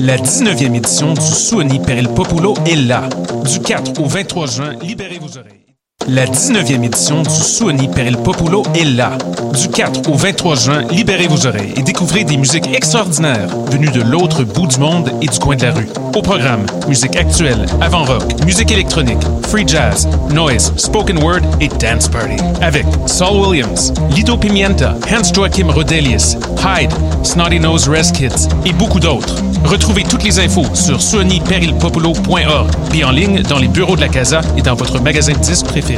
La 19e édition du Suoni per il Populo est là. Du 4 au 23 juin, libérez vos oreilles. La 19e édition du Suoni per il Populo est là. Du 4 au 23 juin, libérez vos oreilles et découvrez des musiques extraordinaires venues de l'autre bout du monde et du coin de la rue. Au programme, musique actuelle, avant-rock, musique électronique, free jazz, noise, spoken word et dance party. Avec Saul Williams, Lido Pimienta, Hans Joachim Rodelius, Hyde, Snotty Nose Res Kids et beaucoup d'autres. Retrouvez toutes les infos sur suoniperilpopulo.org puis en ligne dans les bureaux de la Casa et dans votre magasin de disques préféré.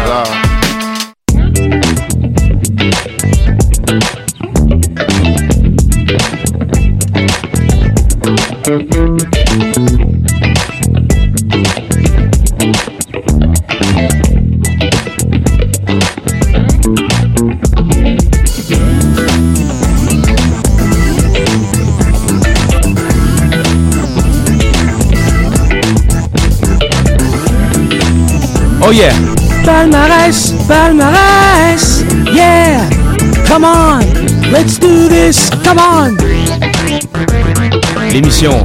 fucker, c'est ça. C'est ça. Oh yeah! Palmarès, palmarès, yeah! Come on! Let's do this! Come on! L'émission,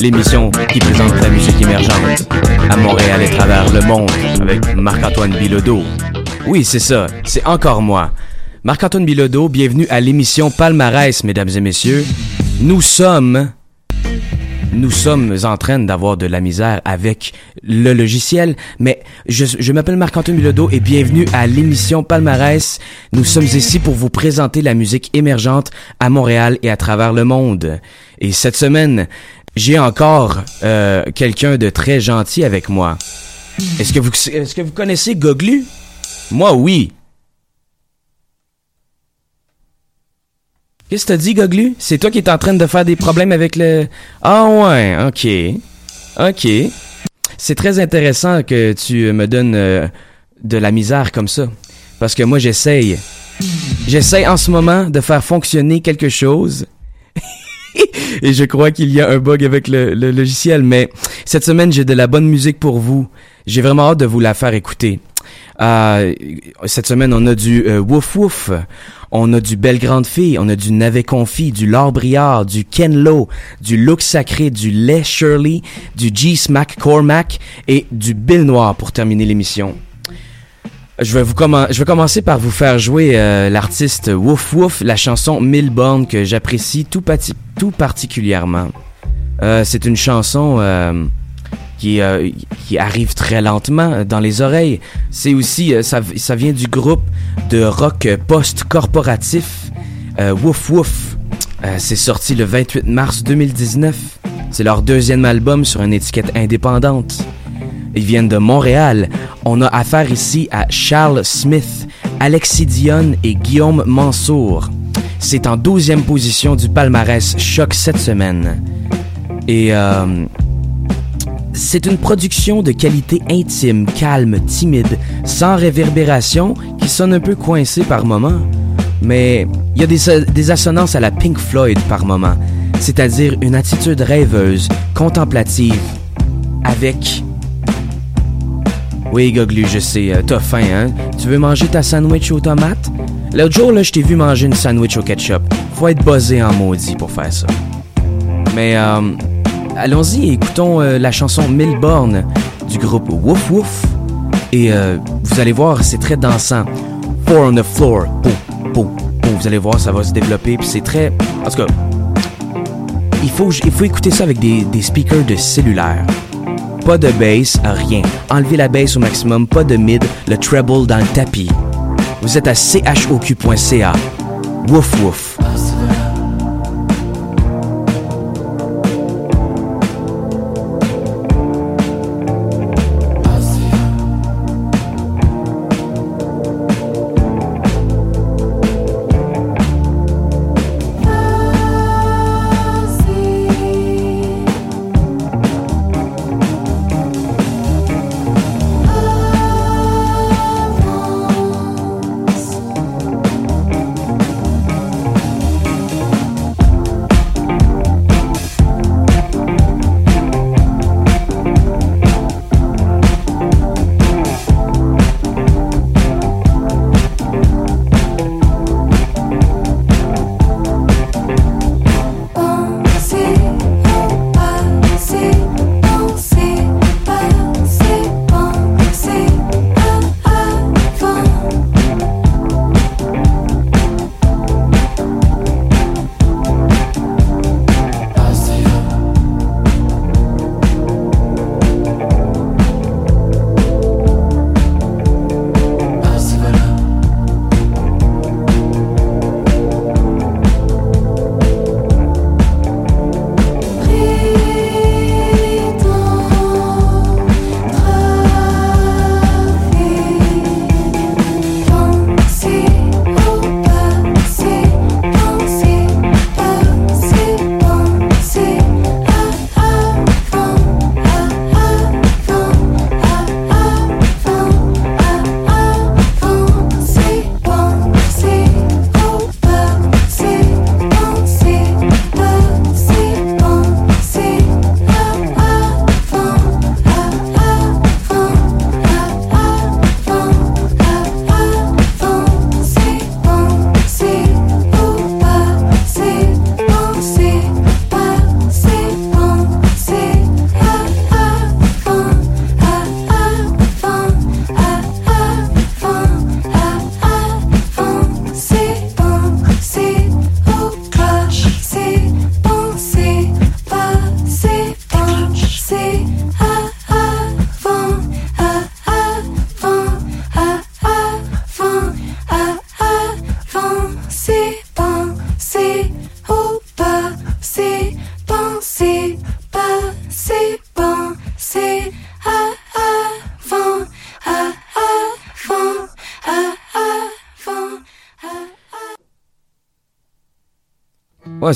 l'émission qui présente la musique émergente à Montréal et travers le monde avec Marc-Antoine Bilodeau. Oui, c'est ça, c'est encore moi. Marc-Antoine Bilodeau, bienvenue à l'émission Palmarès, mesdames et messieurs. Nous sommes nous sommes en train d'avoir de la misère avec le logiciel, mais je, m'appelle Marc-Antoine Bilodeau et bienvenue à l'émission Palmarès. Nous sommes ici pour vous présenter la musique émergente à Montréal et à travers le monde. Et cette semaine, j'ai encore euh, quelqu'un de très gentil avec moi. Est-ce que vous, est-ce que vous connaissez Goglu? Moi, oui. Qu'est-ce que t'as dit, Goglu? C'est toi qui es en train de faire des problèmes avec le... Ah ouais, ok. Ok. C'est très intéressant que tu me donnes euh, de la misère comme ça. Parce que moi, j'essaye. J'essaye en ce moment de faire fonctionner quelque chose. Et je crois qu'il y a un bug avec le, le logiciel. Mais cette semaine, j'ai de la bonne musique pour vous. J'ai vraiment hâte de vous la faire écouter. Euh, cette semaine, on a du euh, Wouf Wouf, on a du Belle Grande Fille, on a du Navet Confit, du Laure Briard, du Ken Lo, du Look Sacré, du Les Shirley, du G Smack Cormac et du Bill Noir pour terminer l'émission. Je vais, vous je vais commencer par vous faire jouer euh, l'artiste Wouf Wouf, la chanson Milborn que j'apprécie tout, tout particulièrement. Euh, c'est une chanson euh, qui, euh, qui arrive très lentement dans les oreilles. C'est aussi, euh, ça, vient du groupe de rock post-corporatif euh, Wouf. Euh, c'est sorti le 28 mars 2019. C'est leur deuxième album sur une étiquette indépendante. Ils viennent de Montréal. On a affaire ici à Charles Smith, Alexis Dion et Guillaume Mansour. C'est en 12e position du palmarès Choc cette semaine. Et euh, c'est une production de qualité intime, calme, timide, sans réverbération, qui sonne un peu coincé par moments. Mais il y a des, des assonances à la Pink Floyd par moment, c'est-à-dire une attitude rêveuse, contemplative, avec... Oui, Goglu, je sais, euh, t'as faim, hein? Tu veux manger ta sandwich aux tomates? L'autre jour, là, je t'ai vu manger une sandwich au ketchup. Faut être buzzé en maudit pour faire ça. Mais, euh, allons-y, écoutons euh, la chanson Milborn du groupe Wouf Wouf. Et euh, vous allez voir, c'est très dansant. Four on the floor. Pou, pou, pou. Vous allez voir, ça va se développer. Puis c'est très. En tout il faut, écouter ça avec des, speakers de cellulaire. Pas de bass, rien. Enlevez la bass au maximum, pas de mid, le treble dans le tapis. Vous êtes à choq.ca. Wouf wouf.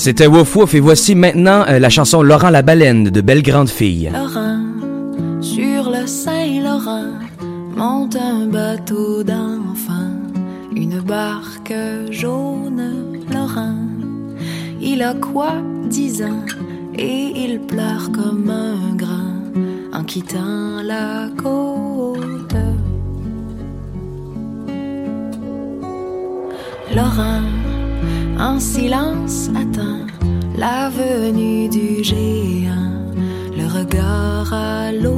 C'était Wouf Wouf et voici maintenant euh, la chanson Laurent la baleine de Belle Grande Fille. Laurent, sur le Saint-Laurent, monte un bateau d'enfant, une barque jaune, Laurent. Il a quoi, dix ans, et il pleure comme un grand en quittant la côte. Géant, le regard à l'eau,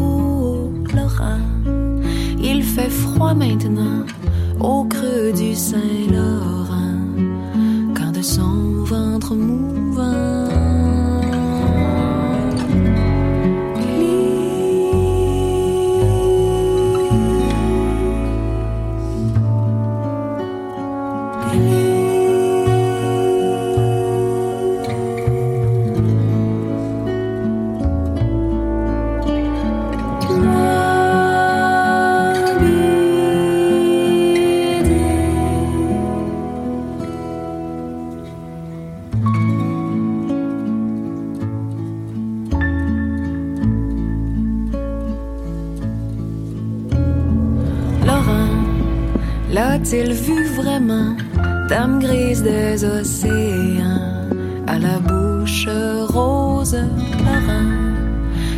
océans, à la bouche rose, Laurent.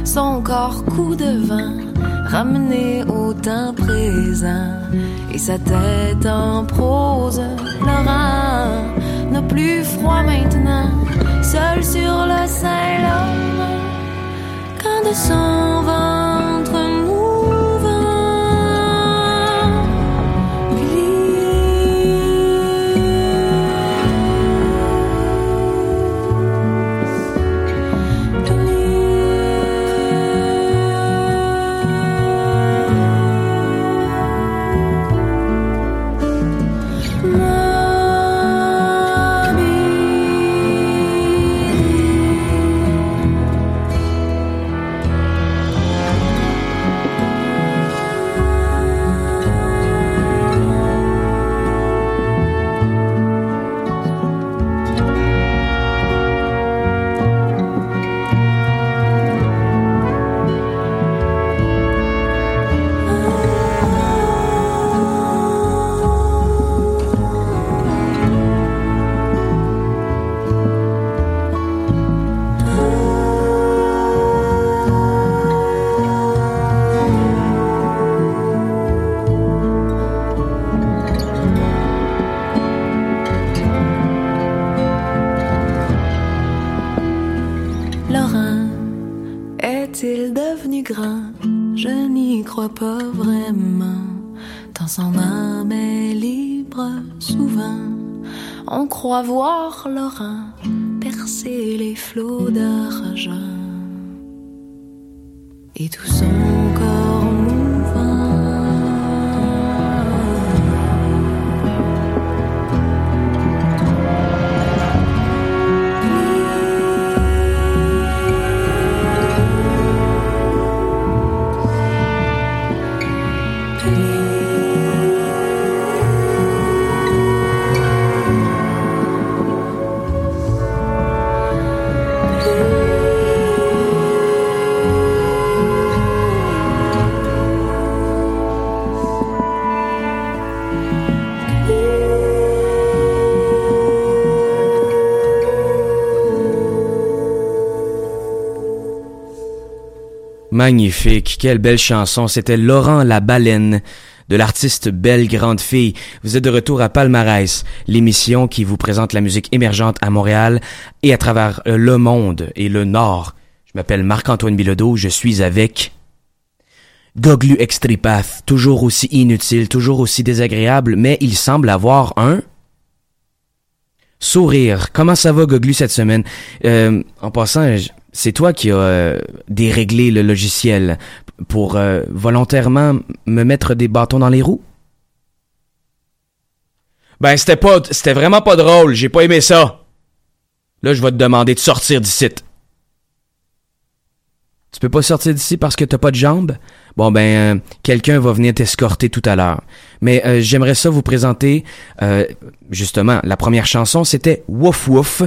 Son corps coup de vin, ramené au temps présent, et sa tête Voir Laurent percer les flots d'argent. Et tout son Magnifique, quelle belle chanson. C'était Laurent la baleine de l'artiste Belle Grande Fille. Vous êtes de retour à Palmarès, l'émission qui vous présente la musique émergente à Montréal et à travers euh, le monde et le Nord. Je m'appelle Marc-Antoine Bilodeau, je suis avec Goglu Extripath, toujours aussi inutile, toujours aussi désagréable, mais il semble avoir un sourire. Comment ça va, Goglu, cette semaine? Euh, en passant, c'est toi qui as euh, déréglé le logiciel pour euh, volontairement me mettre des bâtons dans les roues? Ben, c'était pas, c'était vraiment pas drôle. J'ai pas aimé ça. Là, je vais te demander de sortir d'ici. Tu peux pas sortir d'ici parce que t'as pas de jambes? Bon ben, euh, quelqu'un va venir t'escorter tout à l'heure. Mais euh, j'aimerais ça vous présenter, euh, justement, la première chanson, c'était Wouf Wouf,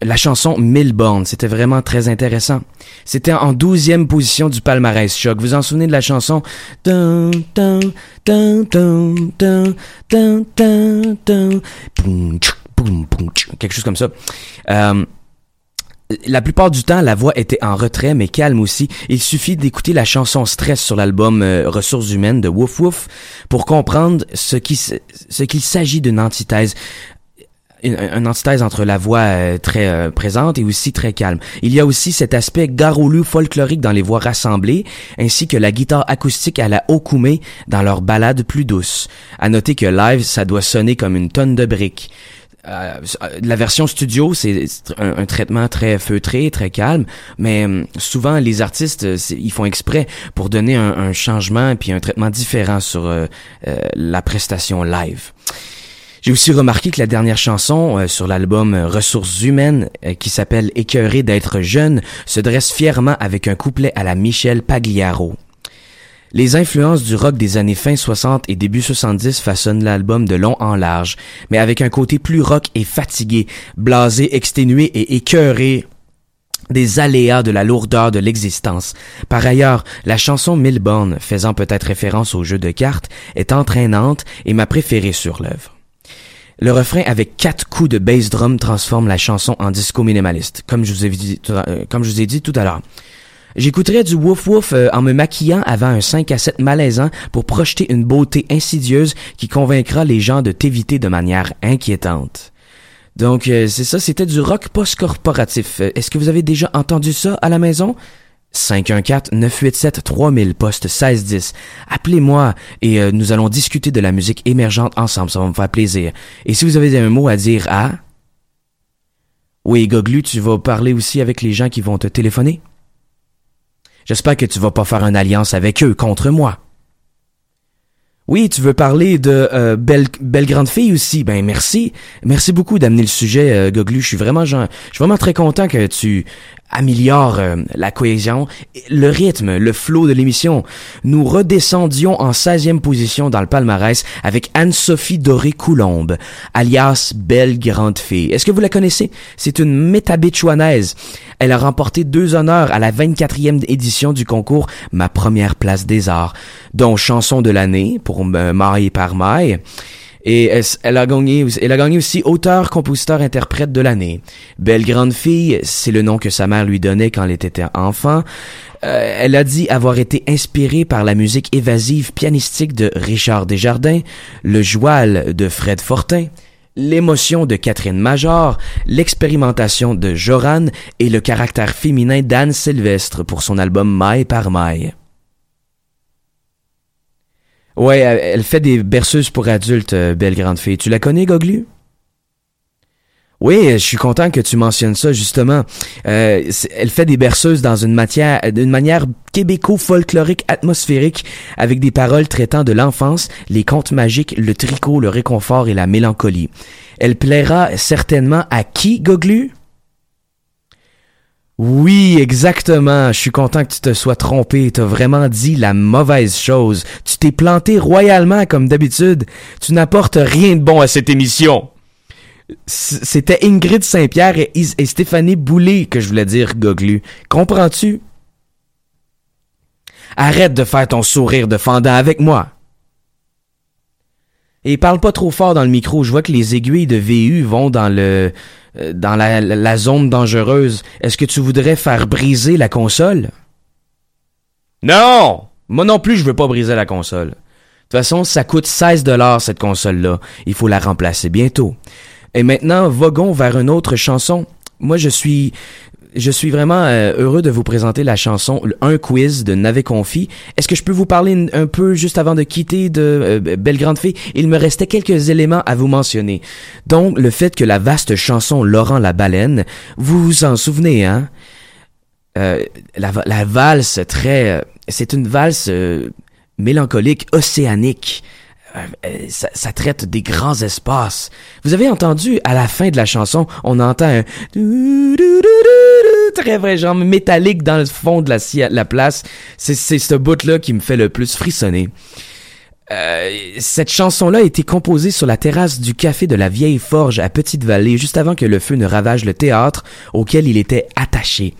la chanson Milborn. C'était vraiment très intéressant. C'était en douzième position du palmarès choc. Vous en souvenez de la chanson? Quelque chose comme ça. La plupart du temps, la voix était en retrait, mais calme aussi. Il suffit d'écouter la chanson Stress sur l'album euh, Ressources humaines de Wouf Wouf pour comprendre ce qu'il s'agit d'une antithèse. Une, antithèse entre la voix euh, très euh, présente et aussi très calme. Il y a aussi cet aspect garoulu folklorique dans les voix rassemblées, ainsi que la guitare acoustique à la okume dans leurs ballades plus douces. À noter que live, ça doit sonner comme une tonne de briques. Euh, la version studio, c'est un, traitement très feutré, très calme, mais hum, souvent les artistes, euh, ils font exprès pour donner un, changement puis un traitement différent sur euh, la prestation live. J'ai aussi remarqué que la dernière chanson sur l'album Ressources humaines, qui s'appelle Écœuré d'être jeune, se dresse fièrement avec un couplet à la Michel Pagliaro. Les influences du rock des années fin 60 et début 70 façonnent l'album de long en large, mais avec un côté plus rock et fatigué, blasé, exténué et écœuré des aléas de la lourdeur de l'existence. Par ailleurs, la chanson Milborn, faisant peut-être référence au jeu de cartes, est entraînante et ma préférée sur l'œuvre. Le refrain avec quatre coups de bass drum transforme la chanson en disco minimaliste, comme je euh, comme je vous ai dit tout à l'heure. J'écouterais du wouf wouf euh, en me maquillant avant un 5 à 7 malaisant pour projeter une beauté insidieuse qui convaincra les gens de t'éviter de manière inquiétante. Donc euh, c'est ça, c'était du rock post-corporatif. Euh, Est-ce que vous avez déjà entendu ça à la maison? 514-987-3000, poste 1610. Appelez-moi et nous allons discuter de la musique émergente ensemble, ça va me faire plaisir. Et si vous avez un mot à dire à... Oui, Goglu, tu vas parler aussi avec les gens qui vont te téléphoner? J'espère que tu vas pas faire une alliance avec eux contre moi. Oui, tu veux parler de euh, belle belle grande fille aussi. Ben merci, merci beaucoup d'amener le sujet, euh, Goglu. Je suis vraiment, je suis vraiment très content que tu améliores euh, la cohésion, le rythme, le flow de l'émission. Nous redescendions en 16e position dans le palmarès avec Anne-Sophie Doré-Coulombe, alias Belle Grande Fille. Est-ce que vous la connaissez? C'est une métabitchouanaise. Elle a remporté deux honneurs à la 24e édition du concours Ma première place des arts, dont chanson de l'année pour euh, Maille par Maille. Et elle, a gagné, elle a gagné aussi auteur, compositeur, interprète de l'année. Belle grande fille, c'est le nom que sa mère lui donnait quand elle était enfant. Euh, elle a dit avoir été inspirée par la musique évasive pianistique de Richard Desjardins, le joual de Fred Fortin, l'émotion de Catherine Major, l'expérimentation de Joran et le caractère féminin d'Anne Sylvestre pour son album Maille par Maille. Ouais, elle fait des berceuses pour adultes, euh, belle grande fille. Tu la connais, Goglu? Oui, euh, je suis content que tu mentionnes ça, justement. Euh, elle fait des berceuses dans une matière, d'une manière québéco-folklorique atmosphérique, avec des paroles traitant de l'enfance, les contes magiques, le tricot, le réconfort et la mélancolie. Elle plaira certainement à qui, Goglu? Oui, exactement. Je suis content que tu te sois trompé. T'as vraiment dit la mauvaise chose. Tu t'es planté royalement comme d'habitude. Tu n'apportes rien de bon à cette émission. C'était Ingrid Saint-Pierre et Stéphanie Boulay que je voulais dire, Goglu. Comprends-tu? Arrête de faire ton sourire de fendant avec moi. Et parle pas trop fort dans le micro. Je vois que les aiguilles de VU vont dans le euh, dans la, zone dangereuse. Est-ce que tu voudrais faire briser la console? Non! Moi non plus, je veux pas briser la console. De toute façon, ça coûte 16 dollars cette console-là. Il faut la remplacer bientôt. Et maintenant, voguons vers une autre chanson. Moi, je suis, je suis vraiment euh, heureux de vous présenter la chanson Un quiz de Navet Confi. Est-ce que je peux vous parler un- peu juste avant de quitter de euh, Belle Grande Fille? Il me restait quelques éléments à vous mentionner. Donc, le fait que la vaste chanson Laurent la baleine, vous vous en souvenez, hein? Euh, la, la valse très, c'est une valse mélancolique, océanique. Euh, euh, ça, ça traite des grands espaces. Vous avez entendu à la fin de la chanson, on entend un très vrai genre métallique dans le fond de la, la place. C'est ce bout là qui me fait le plus frissonner. Euh, cette chanson-là a été composée sur la terrasse du café de la Vieille Forge à Petite-Vallée, juste avant que le feu ne ravage le théâtre auquel il était attaché.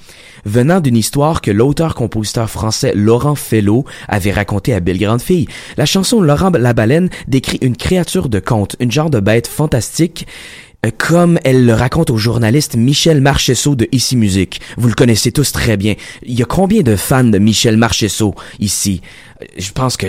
Venant d'une histoire que l'auteur-compositeur français Laurent Fellow avait racontée à Belle Grande Fille, la chanson Laurent la baleine décrit une créature de conte, une genre de bête fantastique, comme elle le raconte au journaliste Michel Marchessault de Ici Musique. Vous le connaissez tous très bien. Il y a combien de fans de Michel Marchessault ici? Je pense que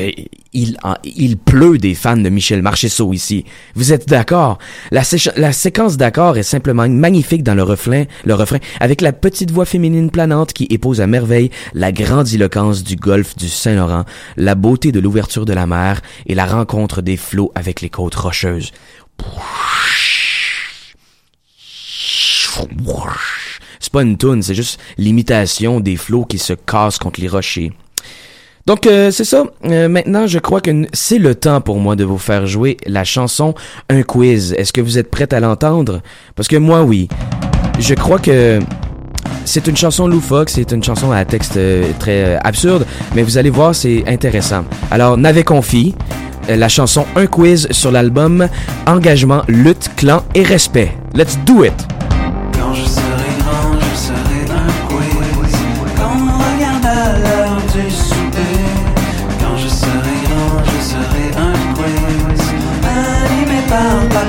il, en- il pleut des fans de Michel Marchessault ici. Vous êtes d'accord? La séquence d'accord est simplement magnifique dans le refrain, le refrain, avec la petite voix féminine planante qui épouse à merveille la grandiloquence du golfe du Saint-Laurent, la beauté de l'ouverture de la mer et la rencontre des flots avec les côtes rocheuses. C'est pas une toune, c'est juste l'imitation des flots qui se cassent contre les rochers. Donc euh, c'est ça. Euh, maintenant, je crois que c'est le temps pour moi de vous faire jouer la chanson Un quiz. Est-ce que vous êtes prête à l'entendre? Parce que moi, oui. Je crois que c'est une chanson loufoque, c'est une chanson à texte euh, très absurde, mais vous allez voir, c'est intéressant. Alors, n'avez confi, euh, la chanson Un quiz sur l'album Engagement, lutte, clan et respect. Let's do it!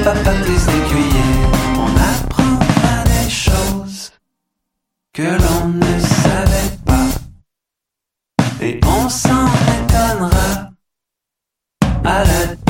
Papa Patrice Lécuyer. On apprendra des choses que l'on ne savait pas. Et on s'en étonnera à la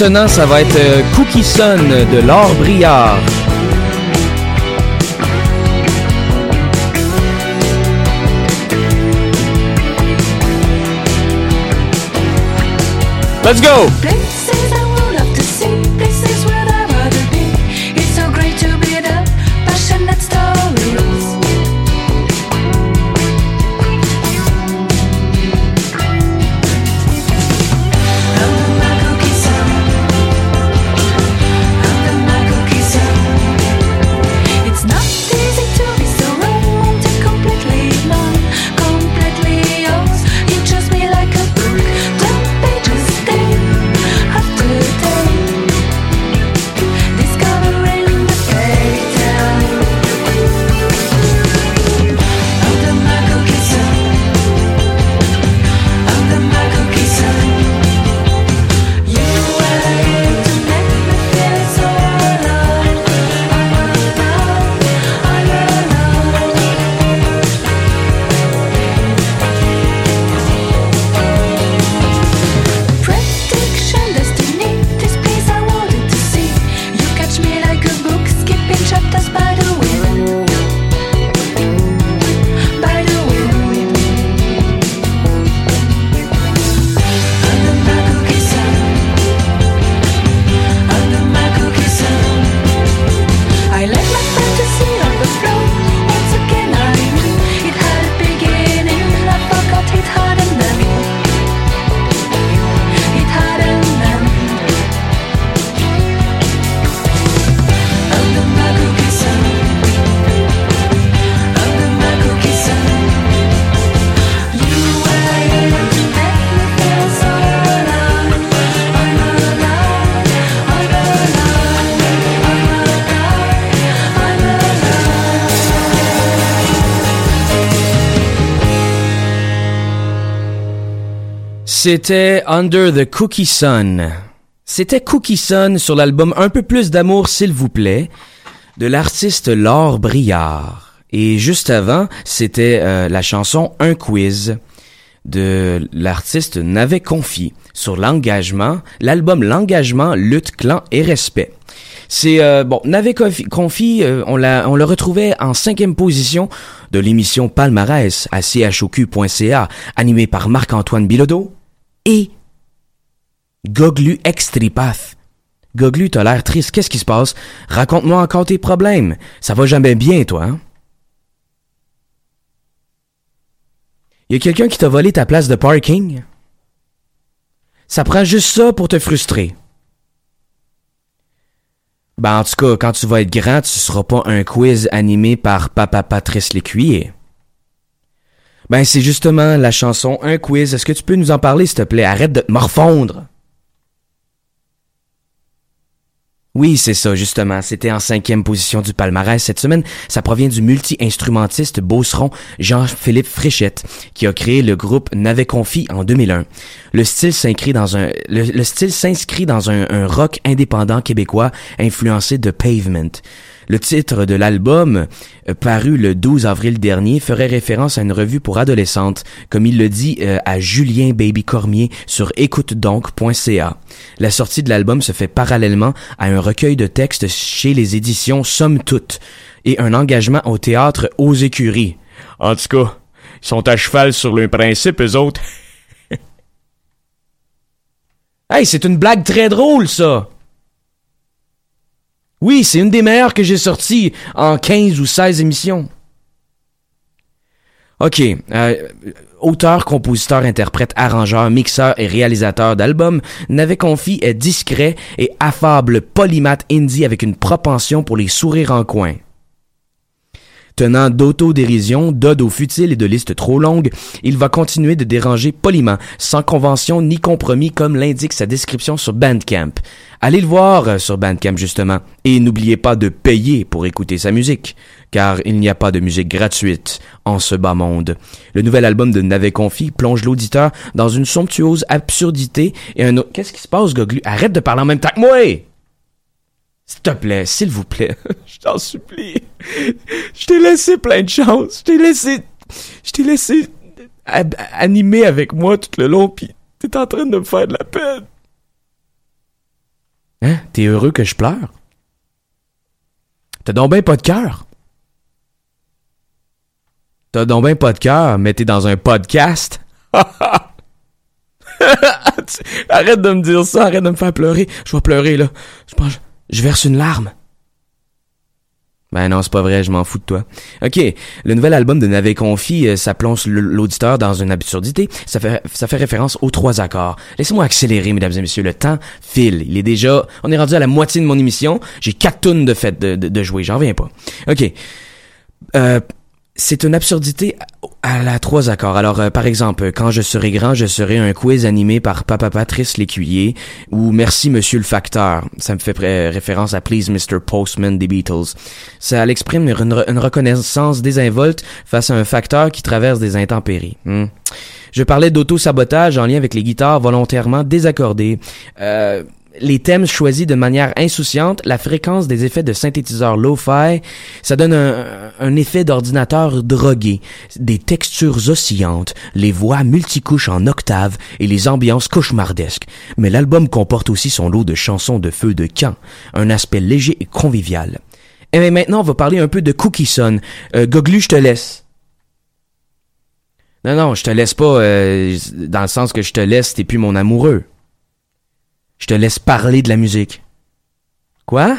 maintenant, ça va être euh, Cookie Sun de Laure Briard. Let's go! C'était Under the Cookie Sun. C'était Cookie Sun sur l'album Un peu plus d'amour, s'il vous plaît, de l'artiste Laure Briard. Et juste avant, c'était euh, la chanson Un quiz de l'artiste Navet Confi sur l'engagement, l'album L'engagement, lutte, clan et respect. C'est euh, bon, Navet Confi, euh, on l'a on le retrouvait en cinquième position de l'émission Palmarès à choq.ca, animée par Marc-Antoine Bilodeau et Goglu Extripath. Goglu, t'as l'air triste, qu'est-ce qui se passe? Raconte-moi encore tes problèmes. Ça va jamais bien, toi, hein? Y a quelqu'un qui t'a volé ta place de parking? Ça prend juste ça pour te frustrer. Ben, en tout cas, quand tu vas être grand, tu seras pas un quiz animé par Papa Patrice Lécuyer. Ben, c'est justement la chanson Un quiz. Est-ce que tu peux nous en parler, s'il te plaît? Arrête de te morfondre. Oui, c'est ça, justement. C'était en cinquième position du palmarès cette semaine. Ça provient du multi-instrumentiste beauceron Jean-Philippe Fréchette, qui a créé le groupe N'avait Confi en 2001. Le style s'inscrit dans un, le, le style s'inscrit dans un rock indépendant québécois influencé de Pavement. Le titre de l'album, euh, paru le 12 avril dernier, ferait référence à une revue pour adolescentes, comme il le dit euh, à Julien Baby Cormier sur écoutedonc.ca. La sortie de l'album se fait parallèlement à un recueil de textes chez les éditions Somme Toute et un engagement au théâtre aux écuries. En tout cas, ils sont à cheval sur le principe, eux autres. hey, c'est une blague très drôle, ça! Oui, c'est une des meilleures que j'ai sorties en 15 ou 16 émissions. OK. euh, auteur, compositeur, interprète, arrangeur, mixeur et réalisateur d'albums, N'avait Confi est discret et affable polymathe indie avec une propension pour les sourires en coin. Tenant d'autodérision, d'ode aux futiles et de listes trop longues, il va continuer de déranger poliment, sans convention ni compromis comme l'indique sa description sur Bandcamp. Allez le voir euh, sur Bandcamp justement, et n'oubliez pas de payer pour écouter sa musique, car il n'y a pas de musique gratuite en ce bas monde. Le nouvel album de Navet Confi plonge l'auditeur dans une somptueuse absurdité et un. Qu'est-ce qui se passe, Goglu? Arrête de parler en même temps que moi! S'il te plaît, s'il vous plaît, je t'en supplie. Je t'ai laissé plein de chance. Je t'ai laissé, je laissé animer avec moi tout le long, puis t'es en train de me faire de la peine. Hein? T'es heureux que je pleure? T'as donc ben pas de cœur? T'as donc ben pas de cœur, mais t'es dans un podcast? arrête de me dire ça, arrête de me faire pleurer. Je vais pleurer, là. Je pense, je verse une larme. Ben non, c'est pas vrai, je m'en fous de toi. OK, le nouvel album de Navet Confi, euh, ça plonge l'auditeur dans une absurdité. Ça fait, référence aux trois accords. Laissez-moi accélérer, mesdames et messieurs. Le temps file. Il est déjà... On est rendu à la moitié de mon émission. J'ai quatre tonnes de fait de, de, jouer. J'en reviens pas. OK. Euh, c'est une absurdité à la trois accords. Alors, euh, par exemple, quand je serai grand, je serai un quiz animé par Papa Patrice l'écuyer ou Merci Monsieur le facteur. Ça me fait référence à Please Mr. Postman des Beatles. Ça exprime une, re- une reconnaissance désinvolte face à un facteur qui traverse des intempéries. Hmm. Je parlais d'auto-sabotage en lien avec les guitares volontairement désaccordées. Euh, les thèmes choisis de manière insouciante, la fréquence des effets de synthétiseur lo-fi, ça donne un, un effet d'ordinateur drogué, des textures oscillantes, les voix multicouches en octaves et les ambiances cauchemardesques. Mais l'album comporte aussi son lot de chansons de feu de camp, un aspect léger et convivial. Et bien maintenant, on va parler un peu de Cookie. Euh, Goglu, je te laisse. Non, non, je te laisse pas euh, dans le sens que je te laisse, t'es plus mon amoureux. Je te laisse parler de la musique. Quoi?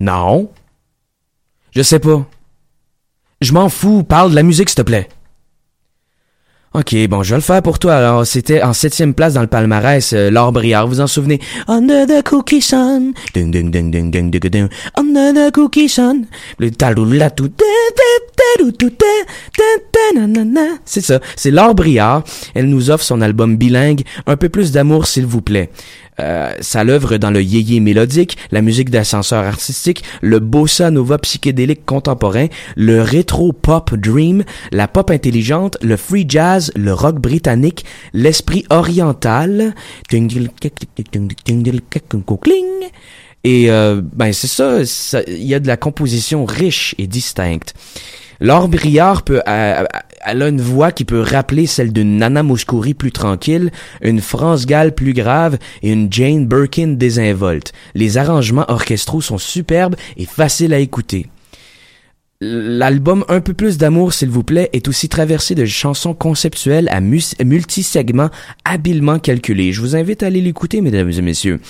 Non. Je sais pas. Je m'en fous, parle de la musique, s'il te plaît. Ok, bon, je vais le faire pour toi. Alors, c'était en septième place dans le palmarès, euh, Briard, vous en souvenez? Under the cookie sun. Ding, ding, ding, ding, ding, ding, ding. Under the cookie sun. Le na. C'est ça. C'est Laure Briard. Elle nous offre son album bilingue. Un peu plus d'amour, s'il vous plaît. Euh, ça l'œuvre dans le yéyé mélodique, la musique d'ascenseur artistique, le bossa nova psychédélique contemporain, le rétro pop dream, la pop intelligente, le free jazz, le rock britannique, l'esprit oriental, et euh, ben c'est ça, il y a de la composition riche et distincte. Laure Briard peut, euh, elle a une voix qui peut rappeler celle d'une Nana Mouskouri plus tranquille, une France Gall plus grave et une Jane Birkin désinvolte. Les arrangements orchestraux sont superbes et faciles à écouter. L'album Un peu plus d'amour, s'il vous plaît, est aussi traversé de chansons conceptuelles à multi-segments habilement calculés. Je vous invite à aller l'écouter, mesdames et messieurs.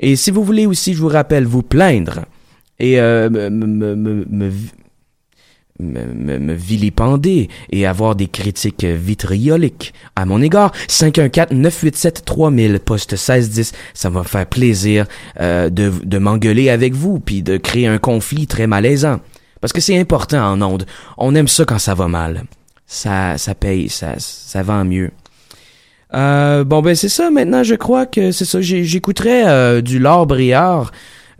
Et si vous voulez aussi, je vous rappelle, vous plaindre et euh, me, me, vilipender et avoir des critiques vitrioliques à mon égard, 514-987-3000, poste 1610, ça va me faire plaisir euh, de, de m'engueuler avec vous, puis de créer un conflit très malaisant. Parce que c'est important en ondes. On aime ça quand ça va mal. Ça, ça paye, ça, ça vend mieux. Euh, bon, ben c'est ça. Maintenant, je crois que c'est ça. J'écouterais euh, du Laure Briard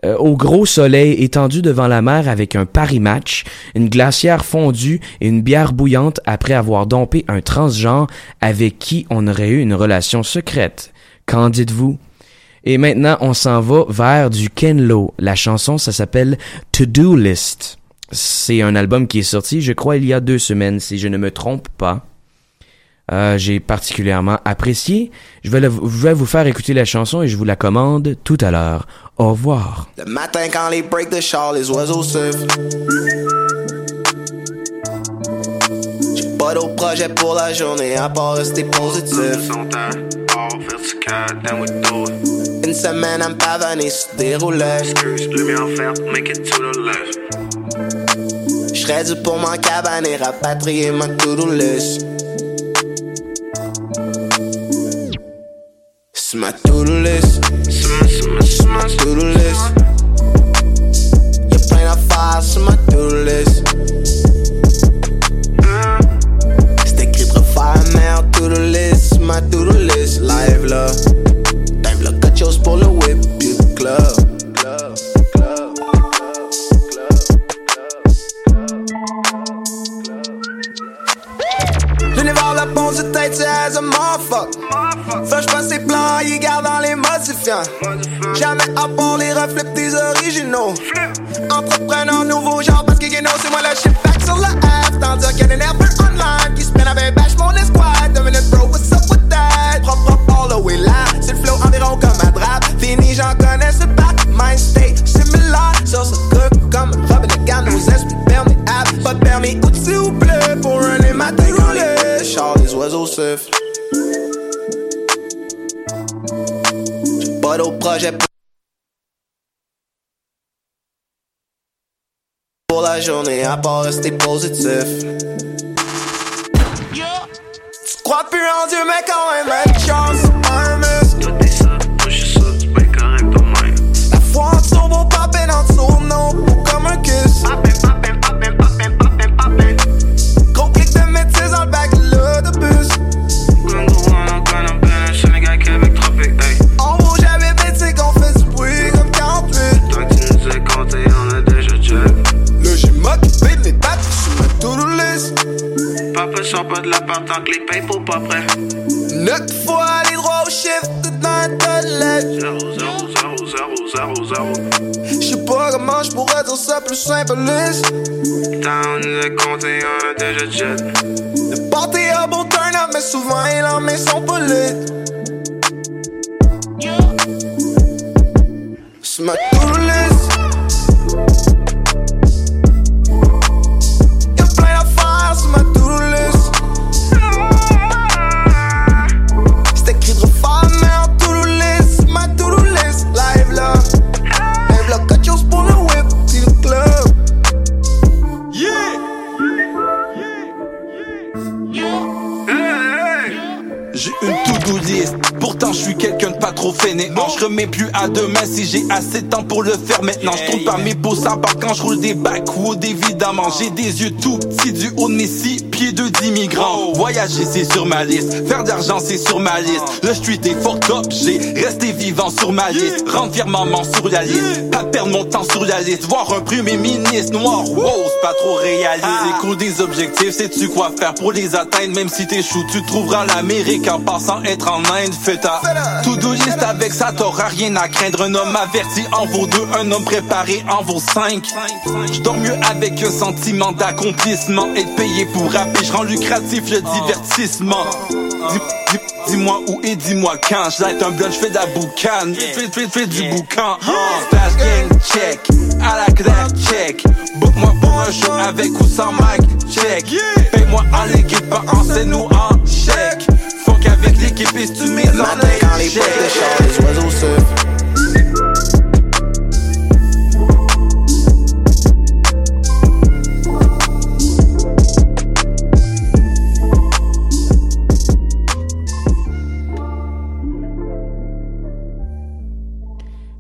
euh, au gros soleil étendu devant la mer avec un Paris match, une glacière fondue et une bière bouillante après avoir dompé un transgenre avec qui on aurait eu une relation secrète. Qu'en dites-vous? Et maintenant, on s'en va vers du Ken Lo. La chanson, ça s'appelle To-Do List. C'est un album qui est sorti, je crois, il y a deux semaines, si je ne me trompe pas. Euh, J'ai particulièrement apprécié. Je vais vous faire écouter la chanson et je vous la commande tout à l'heure. Au revoir. Le matin quand les breaks de char, les oiseaux surfent. J'ai pas d'autre projet pour la journée à part rester positif. Une semaine à me pavaner sur des roulettes. J'serais dû pour m'en cabaner, rapatrier ma to-do list. C'est ma to-do list. C'est ma to-do list. Y'a plein d'affaires sur ma to-do list. C'est écrit trop faire merde, to-do list. C'est ma to-do list. Live là. Time là, quelque chose pour le whip, puis le club. Club, ponce de tête, c'est as a motherfucker. Fait je passe ses plans, il garde dans les modifiants. Jamais à part les reflets des originaux. Entrepreneur nouveau genre parce que know, c'est moi le shit back sur la F. Tandis qu'il y a des nerveux online qui prennent avec bash mon escouade. Devenez bro, what's up with that? Propre, all the way là. C'est le flow environ comme un drap. Fini, j'en connais ce back. Mind state similar. Sur ce truc comme Robin de Garde, nos esprits permis. Pas de permis, ou s'il vous plaît, pour runner ma tête roulée. Char, les oiseaux. J'ai pas d'autre projet pour la journée à part rester positif. Tu crois plus en Dieu, mais quand même, une chance, Sort pas de l'appart tant que les payes pour pas prêt. Neuf fois aller droit au chiffre, tout dans lettres. 0, 0, 0, 0, 0, 0. J'sais pas comment j'pourrais dire ça plus simpliste. Tant nous a compté, on a déjà jet. Le party a beau turn up, mais souvent les lendemains sont pas lit. C'est ma trop fainéant. Je remets plus à demain si j'ai assez de temps pour le faire maintenant. Je trouve pas mes beaux part quand je roule des backwoods évidemment. J'ai des yeux tout petits du haut de mes six pieds de d'immigrants. Voyager c'est sur ma liste, faire d'argent c'est sur ma liste. Le street est fucked up, j'ai resté vivant sur ma liste. Rendre virement sur la liste, pas perdre mon temps sur la liste. Voir un premier ministre noir, wow, c'est pas trop réaliste. C'est cool des objectifs, sais-tu quoi faire pour les atteindre? Même si t'échoues, tu trouveras l'Amérique en passant être en Inde. Fais ta to-do list avec ça, t'auras rien à craindre. Un homme averti en vaut deux, un homme préparé en vaut cinq. Je dors mieux avec un sentiment d'accomplissement. Être payé pour rapper, je rends lucratif le divertissement. Dis- dis- Dis-moi où et dis-moi quand. J'laite un blunt, j'fais de la boucane. Fais, fais, fais du boucan. Flash gang check. À la claire check. Book-moi pour un show avec ou sans mic check. Paye-moi en liquide, pas en scène ou en chèque. Faut qu'avec l'équipe, et si tu mets matin quand les de char, les oiseaux surfent.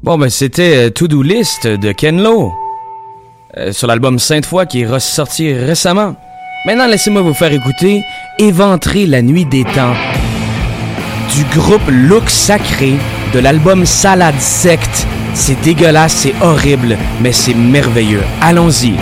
Bon, ben, c'était euh, To-Do List de Ken Lo. euh, sur l'album Sainte Foi qui est ressorti récemment. Maintenant, laissez-moi vous faire écouter Éventrer la nuit des temps. du groupe Look Sacré de l'album Salade Secte. C'est dégueulasse, c'est horrible, mais c'est merveilleux. Allons-y.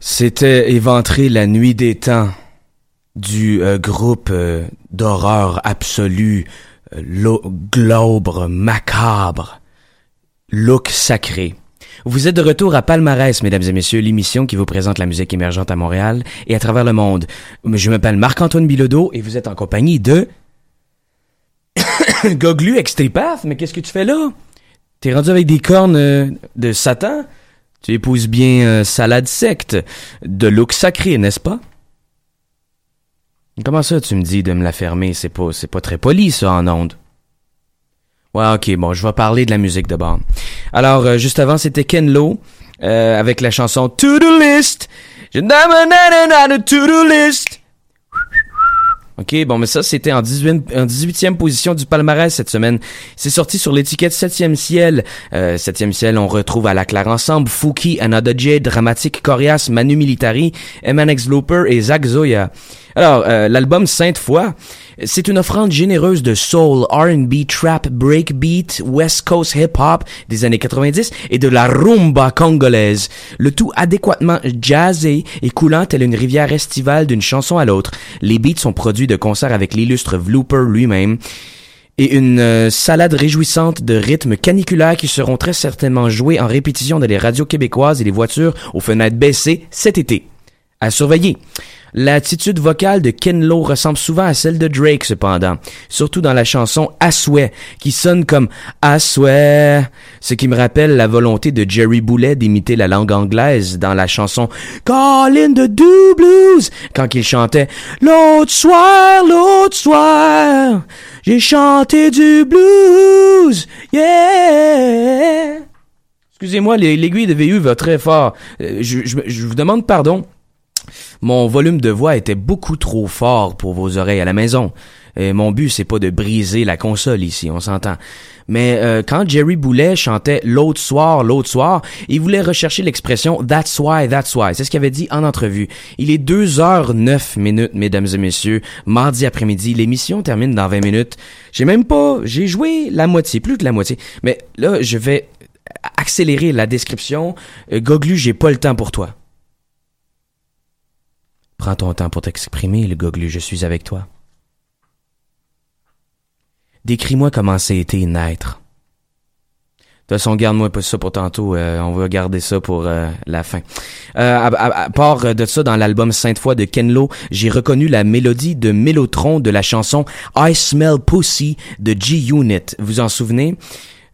C'était éventré la nuit des temps du euh, groupe euh, d'horreur absolue, euh, lo- globre, macabre, look sacré. Vous êtes de retour à Palmarès, mesdames et messieurs, l'émission qui vous présente la musique émergente à Montréal et à travers le monde. Je m'appelle Marc-Antoine Bilodeau et vous êtes en compagnie de... Goglu Extripath, mais qu'est-ce que tu fais là? T'es rendu avec des cornes euh, de Satan? Tu épouses bien euh, salade secte, de look sacré, n'est-ce pas? Comment ça, tu me dis de me la fermer? C'est pas, c'est pas très poli, ça, en onde. Ouais, ok, bon, je vais parler de la musique d'abord. Alors, euh, juste avant, c'était Ken Lo, euh, avec la chanson To-Do List. Je To-Do List. Ok, bon, mais ça, c'était en 18, en 18e position du palmarès cette semaine. C'est sorti sur l'étiquette 7e ciel. Euh, 7e ciel, on retrouve à la claire ensemble Fouki, Anada J, Dramatique, Corias, Manu Militari, MNX Looper et Zach Zoya. Alors, euh, l'album Sainte Foi, c'est une offrande généreuse de soul, R&B, trap, breakbeat, West Coast hip-hop des années 90 et de la rumba congolaise. Le tout adéquatement jazzé et coulant telle une rivière estivale d'une chanson à l'autre. Les beats sont produits de concert avec l'illustre Vlooper lui-même et une euh, salade réjouissante de rythmes caniculaires qui seront très certainement joués en répétition dans les radios québécoises et les voitures aux fenêtres baissées cet été. À surveiller. L'attitude vocale de Ken Lo ressemble souvent à celle de Drake cependant, surtout dans la chanson À qui sonne comme À ce qui me rappelle la volonté de Jerry Boulet d'imiter la langue anglaise dans la chanson Call in the Do Blues, quand il chantait L'autre soir, l'autre soir, j'ai chanté du blues, yeah. Excusez-moi, l'ai- l'aiguille de VU va très fort. Euh, je vous demande pardon. Mon volume de voix était beaucoup trop fort pour vos oreilles à la maison. Et mon but, c'est pas de briser la console ici, on s'entend. Mais euh, quand Jerry Boulet chantait l'autre soir, l'autre soir, il voulait rechercher l'expression That's why, that's why. C'est ce qu'il avait dit en entrevue. Il est 2h09 minutes, mesdames et messieurs, mardi après-midi. L'émission termine dans 20 minutes. J'ai même pas, j'ai joué la moitié, plus que la moitié. Mais là, je vais accélérer la description. Euh, Goglu, j'ai pas le temps pour toi. Prends ton temps pour t'exprimer, le Goglu, je suis avec toi. Décris-moi comment a été naître. De toute façon, garde-moi pas ça pour tantôt. euh, on va garder ça pour euh, la fin. Euh, à, part de ça, dans l'album Sainte Foi de Ken Lo, j'ai reconnu la mélodie de Mélotron de la chanson I Smell Pussy de G-Unit. Vous en souvenez?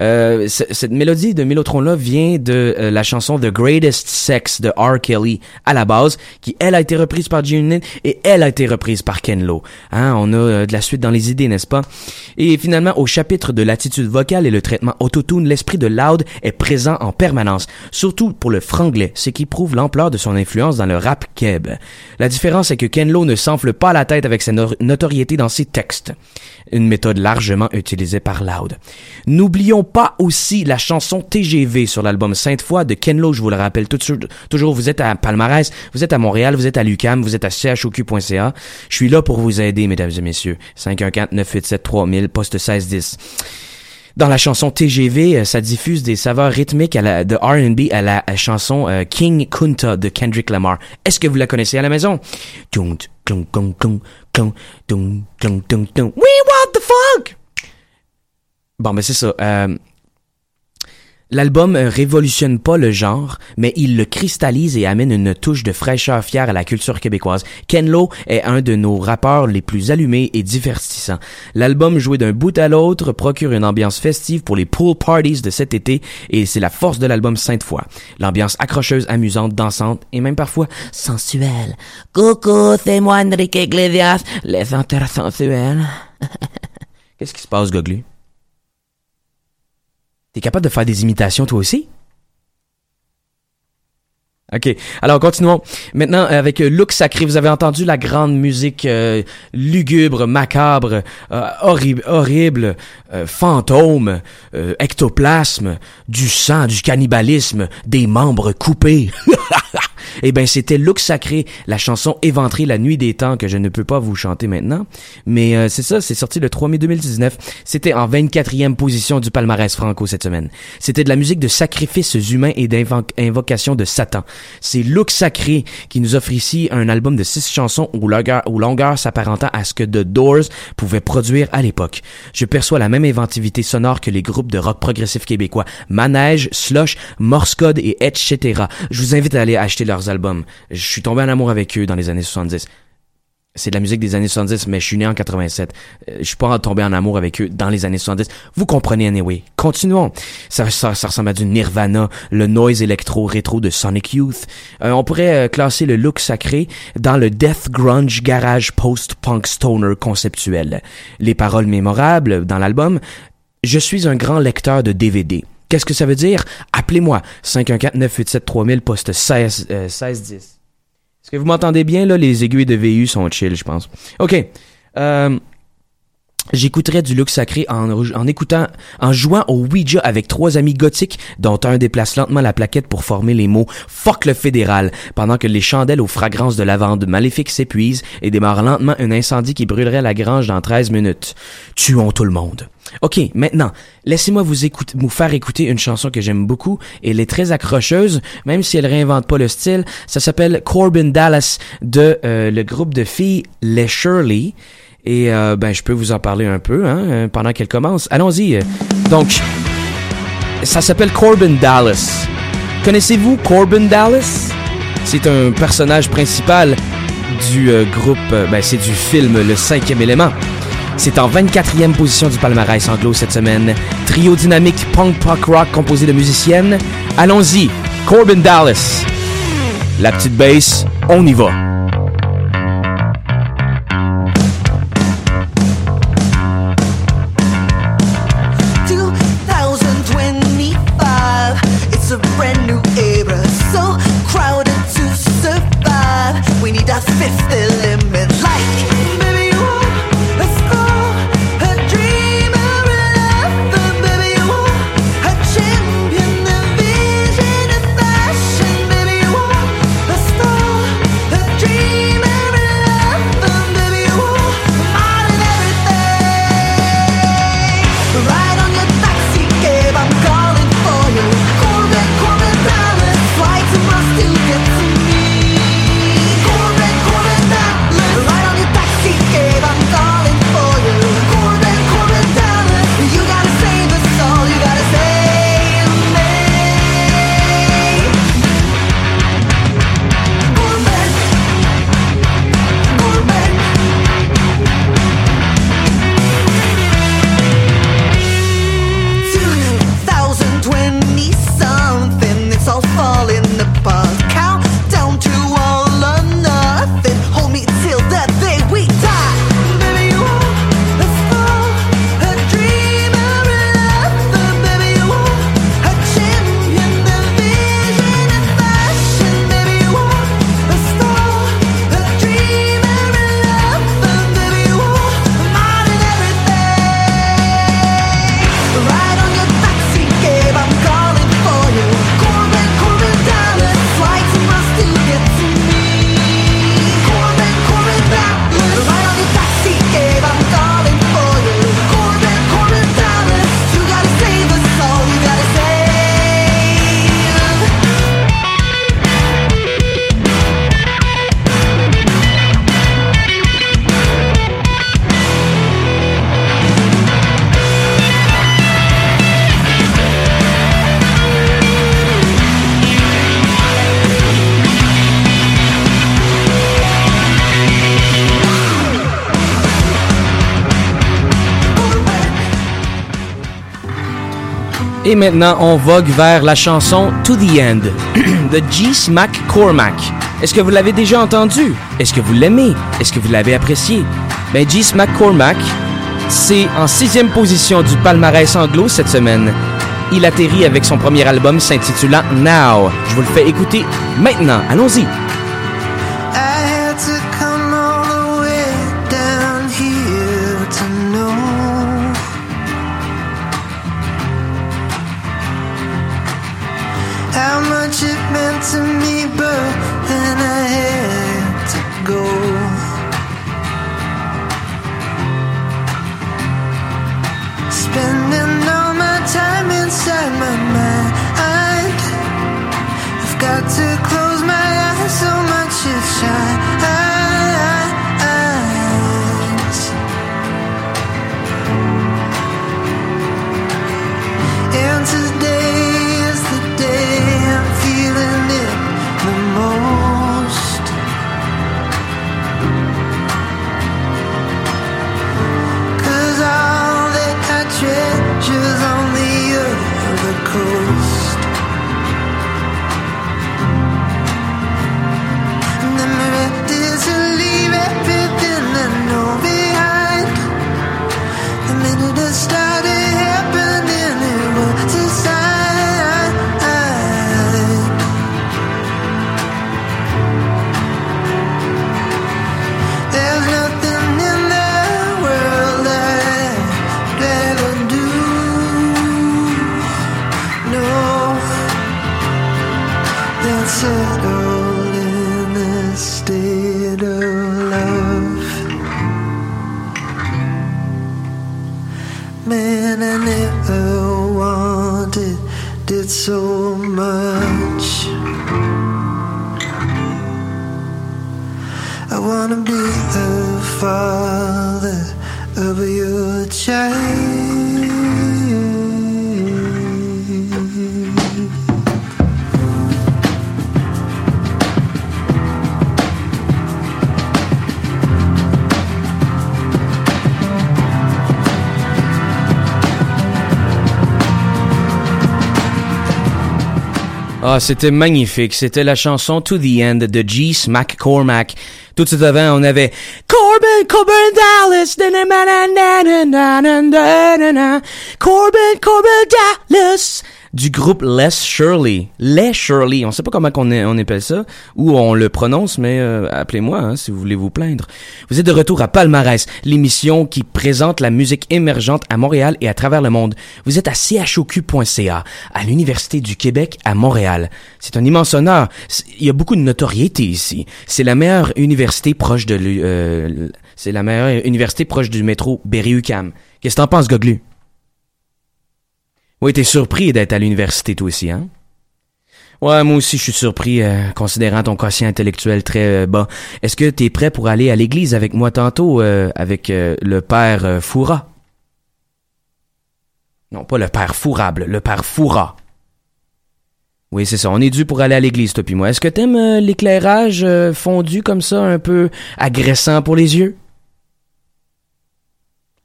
euh, cette mélodie de Mélotron-là vient de euh, la chanson The Greatest Sex de R. Kelly à la base, qui elle a été reprise par G-Unit et elle a été reprise par Ken Lo. Hein, on a euh, de la suite dans les idées, n'est-ce pas? Et finalement, au chapitre de l'attitude vocale et le traitement autotune, l'esprit de Loud est présent en permanence, surtout pour le franglais, ce qui prouve l'ampleur de son influence dans le rap keb. La différence est que Ken Lo ne s'enfle pas la tête avec sa no- notoriété dans ses textes, une méthode largement utilisée par Loud. N'oublions pas aussi la chanson TGV sur l'album Sainte-Foy de Ken Lo. je vous le rappelle tout toujours, vous êtes à Palmarès, vous êtes à Montréal, vous êtes à Lucam, vous êtes à choq.ca. Je suis là pour vous aider, mesdames et messieurs. 514-987-3000, poste 1610. Dans la chanson TGV, euh, ça diffuse des saveurs rythmiques à la, de R&B à la euh, chanson euh, King Kunta de Kendrick Lamar. Est-ce que vous la connaissez à la maison? We want the funk! Bon, ben c'est ça. Euh, L'album euh, révolutionne pas le genre, mais il le cristallise et amène une touche de fraîcheur fière à la culture québécoise. Ken Lo est un de nos rappeurs les plus allumés et divertissants. L'album joué d'un bout à l'autre procure une ambiance festive pour les pool parties de cet été et c'est la force de l'album Sainte Foi. L'ambiance accrocheuse, amusante, dansante et même parfois sensuelle. Coucou, c'est moi Enrique Iglesias, les intérêts sensuels. Qu'est-ce qui se passe, Goglu? T'es capable de faire des imitations toi aussi? OK. Alors, continuons. Maintenant, avec euh, Look Sacré, vous avez entendu la grande musique euh, lugubre, macabre, euh, horrible, horrible fantôme, ectoplasme, du sang, du cannibalisme, des membres coupés. Eh ben, c'était Look Sacré, la chanson éventrée La Nuit des Temps que je ne peux pas vous chanter maintenant. Mais euh, c'est ça, c'est sorti le 3 mai 2019. C'était en 24e position du palmarès franco cette semaine. C'était de la musique de sacrifices humains et d'invocation de Satan. C'est Look Sacré qui nous offre ici un album de six chansons aux longueurs, aux longueurs s'apparentant à ce que The Doors pouvait produire à l'époque. Je perçois la même inventivité sonore que les groupes de rock progressif québécois Manège, Slush, Morse Code et etc. Je vous invite à aller acheter leurs albums. Je suis tombé en amour avec eux dans les années 70. C'est de la musique des années 70, mais je suis né en 87. Euh, je suis pas tombé en amour avec eux dans les années 70. Vous comprenez anyway. Continuons. Ça, ça, ressemble à du Nirvana, le noise électro rétro de Sonic Youth. Euh, on pourrait euh, classer le look sacré dans le death grunge garage post-punk stoner conceptuel. Les paroles mémorables dans l'album. Je suis un grand lecteur de DVD. Qu'est-ce que ça veut dire? Appelez-moi 514-987-3000 poste 16, euh, 1610. Est-ce que vous m'entendez bien, là? Les aiguilles de VU sont chill, je pense. OK. Euh, J'écouterais du look sacré en, jouant au Ouija avec trois amis gothiques, dont un déplace lentement la plaquette pour former les mots Fuck le fédéral, pendant que les chandelles aux fragrances de lavande maléfique s'épuisent et démarre lentement un incendie qui brûlerait la grange dans 13 minutes. Tuons tout le monde. Ok, maintenant, laissez-moi vous faire écouter une chanson que j'aime beaucoup. Elle est très accrocheuse, même si elle réinvente pas le style. Ça s'appelle Corbin Dallas de euh, le groupe de filles Les Shirley. Et euh, ben, je peux vous en parler un peu hein, euh, pendant qu'elle commence. Allons-y. Donc, ça s'appelle Corbin Dallas. Connaissez-vous Corbin Dallas? C'est un personnage principal du euh, groupe, euh, ben, c'est du film Le cinquième élément. C'est en 24e position du palmarès anglo cette semaine. Trio dynamique punk punk rock composé de musiciennes. Allons-y, Corbin Dallas. La petite bass, on y va. Et maintenant, on vogue vers la chanson To the End de G. Smack Cormac. Est-ce que vous l'avez déjà entendu? Est-ce que vous l'aimez? Est-ce que vous l'avez apprécié? Ben, G. Smack Cormac, c'est en sixième position du palmarès anglo cette semaine. Il atterrit avec son premier album s'intitulant Now. Je vous le fais écouter maintenant. Allons-y. C'était magnifique. C'était la chanson To the End de G. Smack Cormac. Tout de suite on avait Corbin, Corbin Dallas, Corbin, Corbin Dallas, du groupe Les Shirley. Les Shirley. On sait pas comment on, on appelle ça, ou on le prononce, mais euh, appelez-moi hein, si vous voulez vous plaindre. Vous êtes de retour à Palmarès, l'émission qui présente la musique émergente à Montréal et à travers le monde. Vous êtes à choq.ca, à l'Université du Québec à Montréal. C'est un immense honneur. Il y a beaucoup de notoriété ici. C'est la meilleure université proche de euh, c'est la meilleure université proche du métro Berry-UQAM. Qu'est-ce que t'en penses, Goglu? Oui, t'es surpris d'être à l'université toi aussi, hein? Ouais, moi aussi je suis surpris, euh, considérant ton quotient intellectuel très euh, bas. Est-ce que t'es prêt pour aller à l'église avec moi tantôt, euh, avec euh, le père euh, Foura? Non, pas le père Fourable, le père Foura. Oui, c'est ça, on est dû pour aller à l'église, toi puis moi. Est-ce que t'aimes l'éclairage euh, fondu comme ça, un peu agressant pour les yeux?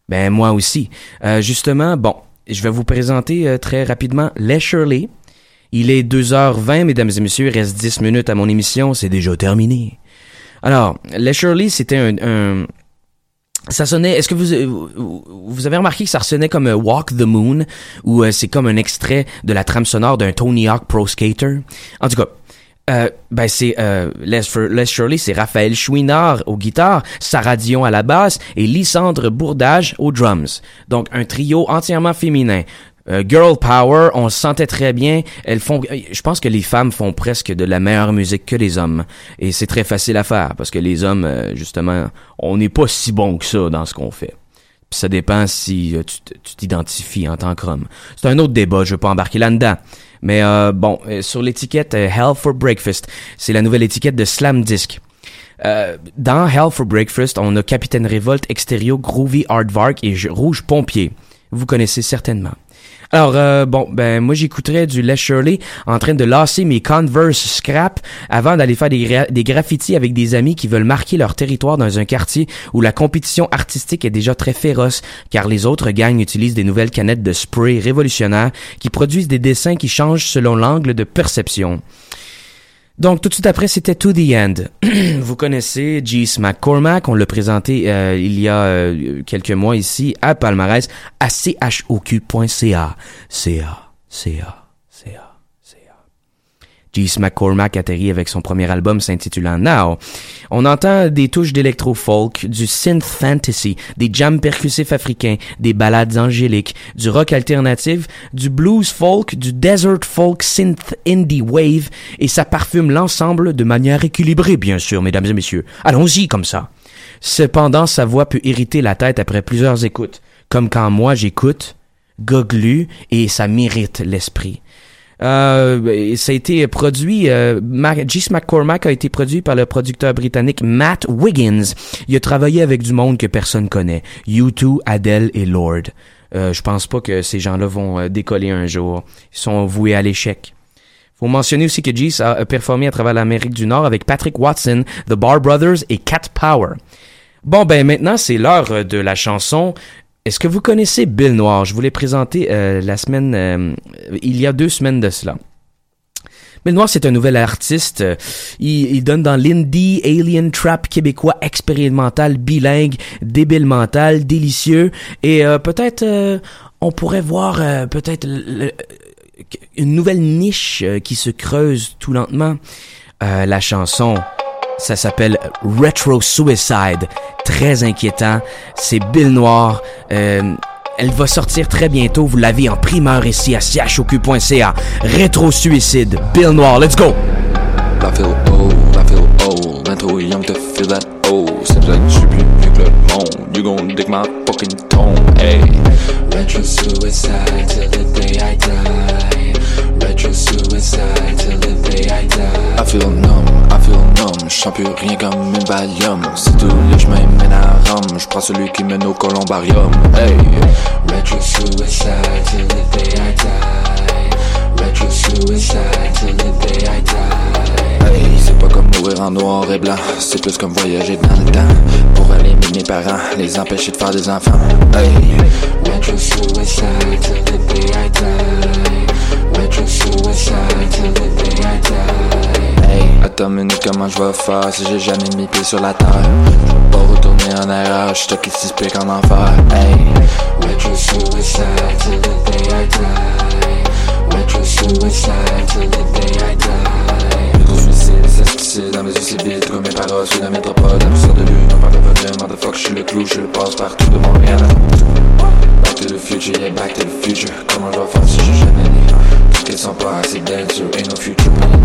Ben, moi aussi. Euh, justement, bon, je vais vous présenter euh, très rapidement Les Shirley. Il est 2h20, mesdames et messieurs, il reste 10 minutes à mon émission, c'est déjà terminé. Alors, Les Shirley, c'était un, un- Ça sonnait... Est-ce que vous, vous vous avez remarqué que ça sonnait comme euh, Walk the Moon, ou euh, c'est comme un extrait de la trame sonore d'un Tony Hawk Pro Skater? En tout cas, euh, ben c'est euh, Les, Shirley, c'est Raphaël Chouinard au guitare, Sarah Dion à la basse et Lysandre Bourdage aux drums. Donc un trio entièrement féminin. Euh, girl power, on le sentait très bien. Elles font, euh, je pense que les femmes font presque de la meilleure musique que les hommes, et c'est très facile à faire parce que les hommes, euh, justement, on n'est pas si bon que ça dans ce qu'on fait. Ça dépend si euh, tu t'identifies en tant qu'homme. C'est un autre débat, je veux pas embarquer là-dedans. Mais euh, bon, sur l'étiquette euh, Hell for Breakfast, c'est la nouvelle étiquette de Slam Disc. Euh, dans Hell for Breakfast, on a Capitaine Révolte, Extérieur, Groovy Hardvark et Rouge Pompier. Vous connaissez certainement. Alors, euh, bon, ben moi j'écouterais du Les Shirley en train de lasser mes Converse scrap avant d'aller faire des, des graffitis avec des amis qui veulent marquer leur territoire dans un quartier où la compétition artistique est déjà très féroce, car les autres gangs utilisent des nouvelles canettes de spray révolutionnaires qui produisent des dessins qui changent selon l'angle de perception. Donc tout de suite après, c'était To The End. Vous connaissez Geese McCormack, on l'a présenté euh, il y a euh, quelques mois ici à Palmarès à choq.ca. CA, CA, CA, CA. Geese McCormack atterrit avec son premier album s'intitulant Now. On entend des touches d'électro-folk, du synth fantasy, des jams percussifs africains, des ballades angéliques, du rock alternatif, du blues folk, du desert folk synth indie wave, et ça parfume l'ensemble de manière équilibrée, bien sûr, mesdames et messieurs. Allons-y comme ça. Cependant, sa voix peut irriter la tête après plusieurs écoutes, comme quand moi j'écoute, goglu, et ça m'irrite l'esprit. Euh, ça a été produit, euh, Gis McCormack a été produit par le producteur britannique Matt Wiggins. Il a travaillé avec du monde que personne connaît. U2, Adele et Lord. Euh, je pense pas que ces gens-là vont euh, décoller un jour. Ils sont voués à l'échec. Faut mentionner aussi que a a performé à travers l'Amérique du Nord avec Patrick Watson, The Bar Brothers et Cat Power. Bon, ben maintenant, c'est l'heure euh, de la chanson. Est-ce que vous connaissez Bill Noir? Je vous l'ai présenté euh, la semaine, euh, il y a deux semaines de cela. Bill Noir, c'est un nouvel artiste. Euh, Il, donne dans l'indie, alien trap québécois expérimental, bilingue, débile mental, délicieux. Et peut-être, on pourrait voir peut-être une nouvelle niche qui se creuse tout lentement. La chanson, ça s'appelle Retro Suicide. Très inquiétant. C'est Bill Noir. Euh, elle va sortir très bientôt. Vous l'avez en primeur ici à choq.ca. Retro Suicide. Bill Noir. Let's go! I feel old, I feel old, and too young to feel that old. Seems like je suis plus vieux que le monde. You gon' dig my fucking tone, hey. Retro suicide till the day I die. Retro suicide till the day I die. I feel numb, I feel numb. J'sens plus rien comme une Valium. Si tous les chemins mènent à Rome, j'prends celui qui mène au columbarium, hey. Retro suicide till the day I die. Retro suicide till the day I die. Hey, c'est pas comme mourir en noir et blanc, c'est plus comme voyager dans le temps. Pour allumer mes parents, les empêcher de faire des enfants. Hey, retro suicide till the day I die. Attends une comment je vais faire si j'ai jamais mis pied sur la terre? Je vais pas retourner en erreur, j'suis ici, pique en enfer. Hey, retro suicide till the day I die. Retro suicide till the day I die. Suicide, c'est suicide, dans mes yeux c'est vide, comme mes paroles sur la métropole. La de lune, on parle de motherfucker, j'suis le clou, j'suis le passe partout de Montréal. Back to the future, yeah, back to the future. Comment je vais faire si j'ai jamais né? Tout qu'ils sont pas assez dangereux, ain't no future, pas de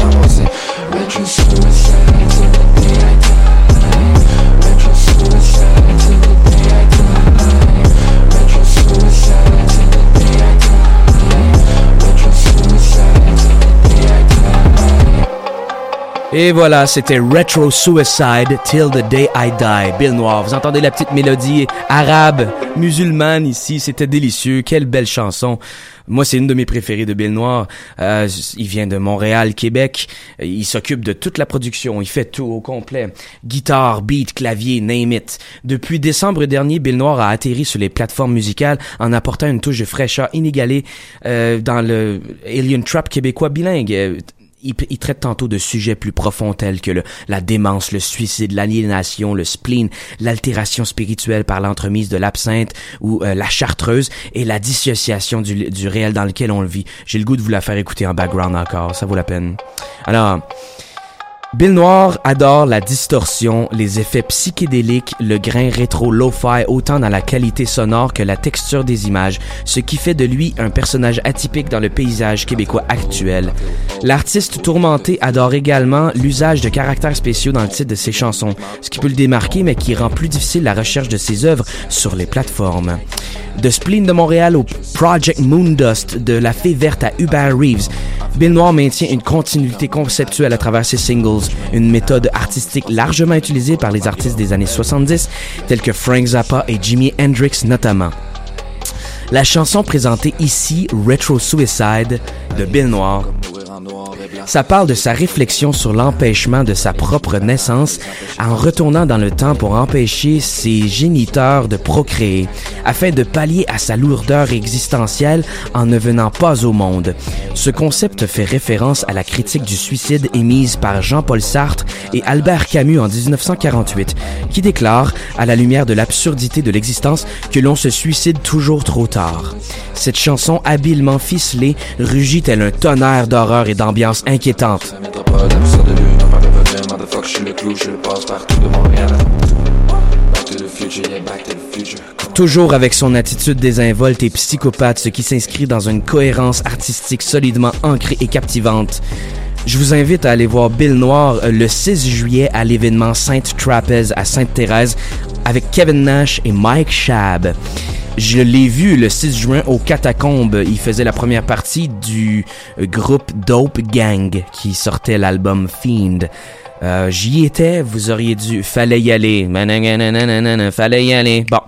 Et voilà, c'était Retro Suicide Till the Day I Die. Bill Noir. Vous entendez la petite mélodie arabe, musulmane ici. C'était délicieux. Quelle belle chanson. Moi, c'est une de mes préférées de Bill Noir. Euh, il vient de Montréal, Québec. Il s'occupe de toute la production. Il fait tout au complet. Guitare, beat, clavier, name it. Depuis décembre dernier, Bill Noir a atterri sur les plateformes musicales en apportant une touche de fraîcheur inégalée euh, dans le Alien Trap québécois bilingue. Il, traite tantôt de sujets plus profonds tels que la démence, le suicide, l'aliénation, le spleen, l'altération spirituelle par l'entremise de l'absinthe ou euh, la chartreuse et la dissociation du, du réel dans lequel on le vit. J'ai le goût de vous la faire écouter en background encore, ça vaut la peine. Alors, Bill Noir adore la distorsion, les effets psychédéliques, le grain rétro lo-fi autant dans la qualité sonore que la texture des images, ce qui fait de lui un personnage atypique dans le paysage québécois actuel. L'artiste tourmenté adore également l'usage de caractères spéciaux dans le titre de ses chansons, ce qui peut le démarquer mais qui rend plus difficile la recherche de ses œuvres sur les plateformes. De Spleen de Montréal au Project Moondust, de La Fée Verte à Hubert Reeves, Bill Noir maintient une continuité conceptuelle à travers ses singles, une méthode artistique largement utilisée par les artistes des années 70, tels que Frank Zappa et Jimi Hendrix notamment. La chanson présentée ici, Retro Suicide, de Bill Noir, ça parle de sa réflexion sur l'empêchement de sa propre naissance en retournant dans le temps pour empêcher ses géniteurs de procréer, afin de pallier à sa lourdeur existentielle en ne venant pas au monde. Ce concept fait référence à la critique du suicide émise par Jean-Paul Sartre et Albert Camus en 1948, qui déclare, à la lumière de l'absurdité de l'existence, que l'on se suicide toujours trop tard. Cette chanson habilement ficelée rugit tel un tonnerre d'horreur et d'ambiance inquiétante. Toujours avec son attitude désinvolte et psychopathe, ce qui s'inscrit dans une cohérence artistique solidement ancrée et captivante. Je vous invite à aller voir Bill Noir euh, le 6 juillet à l'événement Sainte Trapeze à Sainte-Thérèse avec Kevin Nash et Mike Shab. Je l'ai vu le 6 juin au Catacombes. Il faisait la première partie du euh, groupe Dope Gang qui sortait l'album Fiend. Euh, J'y étais, vous auriez dû. Fallait y aller. Fallait y aller. Bon.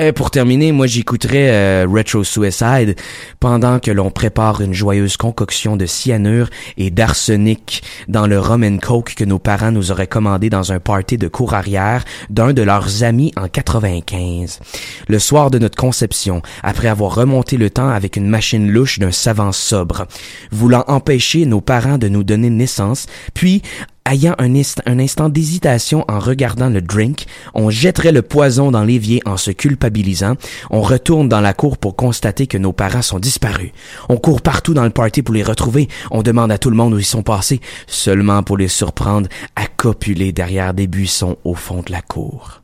Euh, pour terminer, moi j'écouterais euh, Retro Suicide pendant que l'on prépare une joyeuse concoction de cyanure et d'arsenic dans le rum and coke que nos parents nous auraient commandé dans un party de cour arrière d'un de leurs amis en 95. Le soir de notre conception, après avoir remonté le temps avec une machine louche d'un savant sobre, voulant empêcher nos parents de nous donner naissance, puis Ayant un, inst- un instant d'hésitation en regardant le drink, on jetterait le poison dans l'évier en se culpabilisant. On retourne dans la cour pour constater que nos parents sont disparus. On court partout dans le party pour les retrouver. On demande à tout le monde où ils sont passés, seulement pour les surprendre à copuler derrière des buissons au fond de la cour.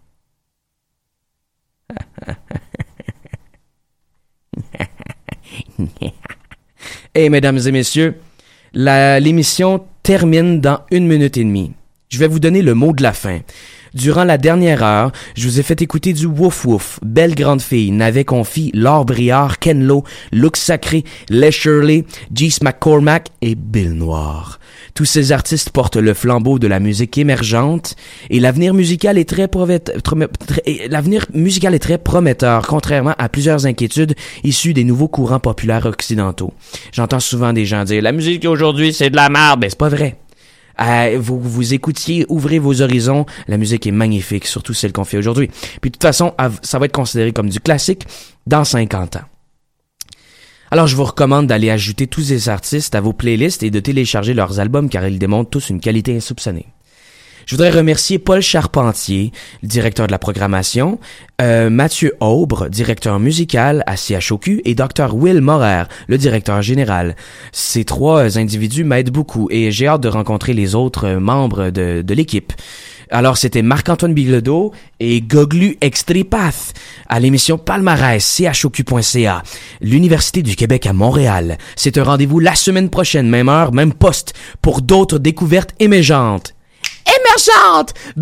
Et mesdames et messieurs, l'émission termine dans une minute et demie. Je vais vous donner le mot de la fin. Durant la dernière heure, je vous ai fait écouter du Wouf Wouf, Belle Grande Fille, Navet Confi, Laure Briard, Ken Lo, Look Sacré, Les Shirley, McCormack et Bill Noir. Tous ces artistes portent le flambeau de la musique émergente et l'avenir musical est très prometteur, contrairement à plusieurs inquiétudes issues des nouveaux courants populaires occidentaux. J'entends souvent des gens dire la musique aujourd'hui c'est de la merde, ben c'est pas vrai. Euh, vous vous écoutiez, ouvrez vos horizons. La musique est magnifique, surtout celle qu'on fait aujourd'hui. Puis de toute façon, ça va être considéré comme du classique dans 50 ans. Alors je vous recommande d'aller ajouter tous ces artistes à vos playlists et de télécharger leurs albums car ils démontrent tous une qualité insoupçonnée. Je voudrais remercier Paul Charpentier, directeur de la programmation, euh, Mathieu Aubre, directeur musical à CHOQ, et Dr. Will Morer, le directeur général. Ces trois individus m'aident beaucoup et j'ai hâte de rencontrer les autres membres de, de l'équipe. Alors c'était Marc-Antoine Bilodeau et Goglu Extripath à l'émission Palmarès CHOQ.ca, l'Université du Québec à Montréal. C'est un rendez-vous la semaine prochaine, même heure, même poste, pour d'autres découvertes émergentes. Émergentes!